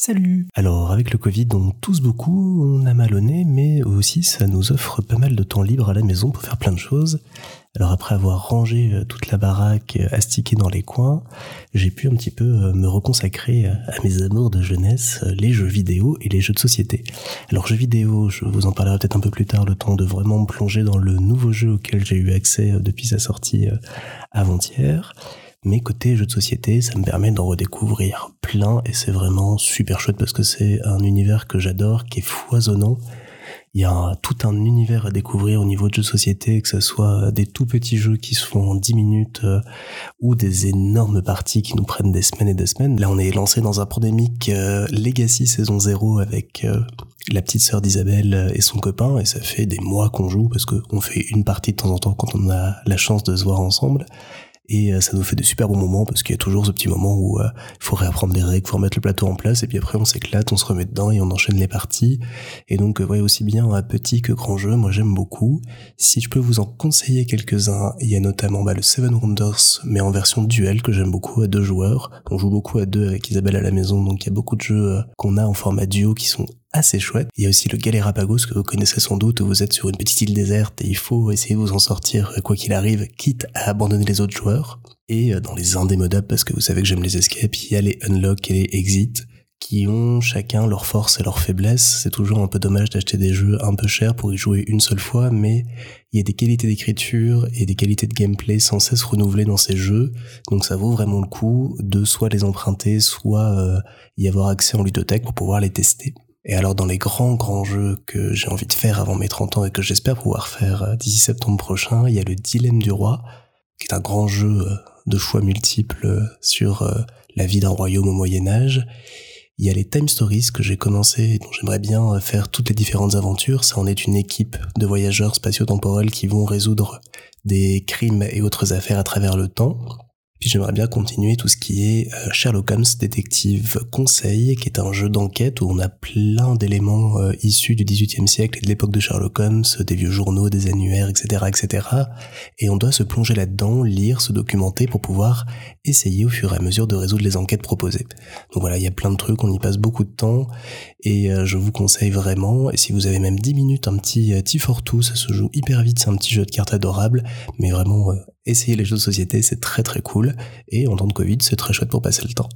Salut Alors avec le Covid on tousse beaucoup, on a mal au nez, mais aussi ça nous offre pas mal de temps libre à la maison pour faire plein de choses. Alors après avoir rangé euh, toute la baraque, euh, astiqué dans les coins, j'ai pu un petit peu euh, me reconsacrer à mes amours de jeunesse, les jeux vidéo et les jeux de société. Alors jeux vidéo, je vous en parlerai peut-être un peu plus tard, le temps de vraiment me plonger dans le nouveau jeu auquel j'ai eu accès depuis sa sortie avant-hier. Mais côté jeux de société, ça me permet d'en redécouvrir plein et c'est vraiment super chouette parce que c'est un univers que j'adore, qui est foisonnant. Il y a tout un univers à découvrir au niveau de jeux de société, que ce soit des tout petits jeux qui se font en 10 minutes euh, ou des énormes parties qui nous prennent des semaines et des semaines. Là, on est lancé dans un pandémique euh, Legacy saison 0 avec euh, la petite sœur d'Isabelle et son copain et ça fait des mois qu'on joue parce qu'on fait une partie de temps en temps quand on a la chance de se voir ensemble et euh, ça nous fait de super bons moments parce qu'il y a toujours ce petit moment où euh, il faut réapprendre les règles, faut remettre le plateau en place et puis après on s'éclate, on se remet dedans et on enchaîne les parties. Et donc, euh, aussi bien un petit que grand jeu, moi j'aime beaucoup. Si je peux vous en conseiller quelques-uns, il y a notamment bah, le Seven Wonders, mais en version duel que j'aime beaucoup à deux joueurs. On joue beaucoup à deux avec Isabelle à la maison, donc il y a beaucoup de jeux qu'on a en format duo qui sont assez chouette. Il y a aussi le Galerapagos que vous connaissez sans doute vous êtes sur une petite île déserte et il faut essayer de vous en sortir quoi qu'il arrive, quitte à abandonner les autres joueurs. Et euh, dans les indémodables, parce que vous savez que j'aime les escapes, il y a les unlock et les exit qui ont chacun leurs forces et leurs faiblesses. C'est toujours un peu dommage d'acheter des jeux un peu chers pour y jouer une seule fois, mais il y a des qualités d'écriture et des qualités de gameplay sans cesse renouvelées dans ces jeux, donc ça vaut vraiment le coup de soit les emprunter, soit euh, y avoir accès en ludothèque pour pouvoir les tester. Et alors dans les grands grands jeux que j'ai envie de faire avant mes 30 ans et que j'espère pouvoir faire euh, d'ici septembre prochain, il y a le Dilemme du roi, qui est un grand jeu euh, de choix multiples euh, sur la vie d'un royaume au Moyen Âge. Il y a les Time Stories que j'ai commencé et dont j'aimerais bien faire toutes les différentes aventures. Ça en est une équipe de voyageurs spatio-temporels qui vont résoudre des crimes et autres affaires à travers le temps. Puis j'aimerais bien continuer tout ce qui est euh, Sherlock Holmes Détective Conseil, qui est un jeu d'enquête où on a plein d'éléments euh, issus du XVIIIe siècle et de l'époque de Sherlock Holmes, des vieux journaux, des annuaires, etc., etc. Et on doit se plonger là-dedans, lire, se documenter pour pouvoir essayer au fur et à mesure de résoudre les enquêtes proposées. Donc voilà, il y a plein de trucs, on y passe beaucoup de temps et euh, je vous conseille vraiment. Et si vous avez même 10 minutes, un petit T42, ça se joue hyper vite, c'est un petit jeu de cartes adorable, mais vraiment Essayer les jeux de société, c'est très très cool. Et en temps de Covid, c'est très chouette pour passer le temps.